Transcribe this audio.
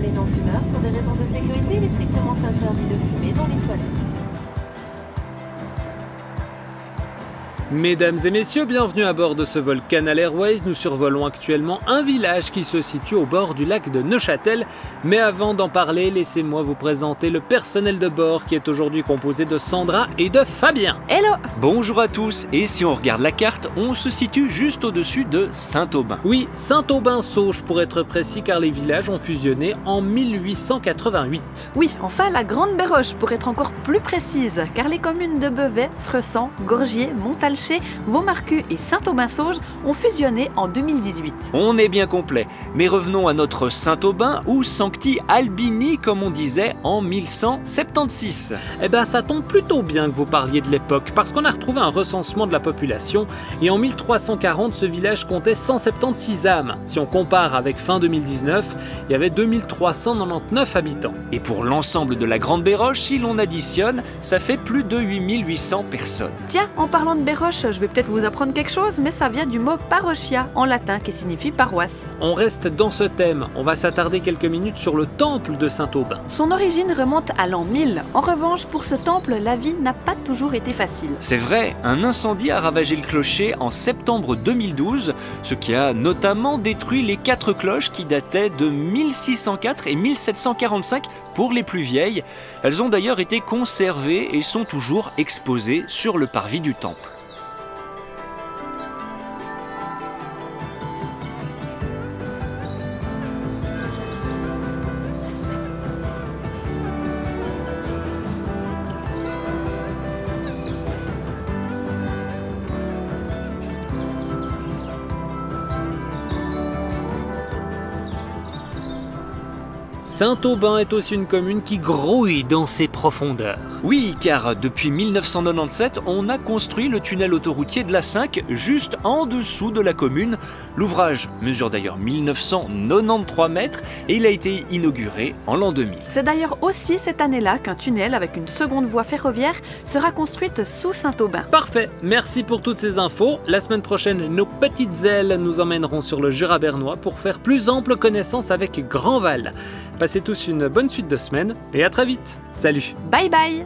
et non fumeur. Pour des raisons de sécurité, il est strictement interdit de fumer dans les toilettes. Mesdames et messieurs, bienvenue à bord de ce vol Canal Airways. Nous survolons actuellement un village qui se situe au bord du lac de Neuchâtel. Mais avant d'en parler, laissez-moi vous présenter le personnel de bord qui est aujourd'hui composé de Sandra et de Fabien. Hello Bonjour à tous, et si on regarde la carte, on se situe juste au-dessus de Saint-Aubin. Oui, Saint-Aubin-Sauge pour être précis car les villages ont fusionné en 1888. Oui, enfin la Grande Béroche pour être encore plus précise, car les communes de Bevet, Fressan, Gorgier, Vaumarcus et Saint-Aubin-Sauge ont fusionné en 2018. On est bien complet, mais revenons à notre Saint-Aubin ou Sancti Albini comme on disait en 1176. Eh ben ça tombe plutôt bien que vous parliez de l'époque parce qu'on a retrouvé un recensement de la population et en 1340 ce village comptait 176 âmes. Si on compare avec fin 2019, il y avait 2399 habitants. Et pour l'ensemble de la Grande Béroche, si l'on additionne, ça fait plus de 8800 personnes. Tiens, en parlant de Béroche, je vais peut-être vous apprendre quelque chose, mais ça vient du mot parochia en latin qui signifie paroisse. On reste dans ce thème, on va s'attarder quelques minutes sur le temple de Saint-Aubin. Son origine remonte à l'an 1000. En revanche, pour ce temple, la vie n'a pas toujours été facile. C'est vrai, un incendie a ravagé le clocher en septembre 2012, ce qui a notamment détruit les quatre cloches qui dataient de 1604 et 1745 pour les plus vieilles. Elles ont d'ailleurs été conservées et sont toujours exposées sur le parvis du temple. Saint-Aubin est aussi une commune qui grouille dans ses profondeurs. Oui, car depuis 1997, on a construit le tunnel autoroutier de la 5 juste en dessous de la commune. L'ouvrage mesure d'ailleurs 1993 mètres et il a été inauguré en l'an 2000. C'est d'ailleurs aussi cette année-là qu'un tunnel avec une seconde voie ferroviaire sera construite sous Saint-Aubin. Parfait, merci pour toutes ces infos. La semaine prochaine, nos petites ailes nous emmèneront sur le Jura bernois pour faire plus ample connaissance avec Grandval. Passez tous une bonne suite de semaines et à très vite. Salut Bye bye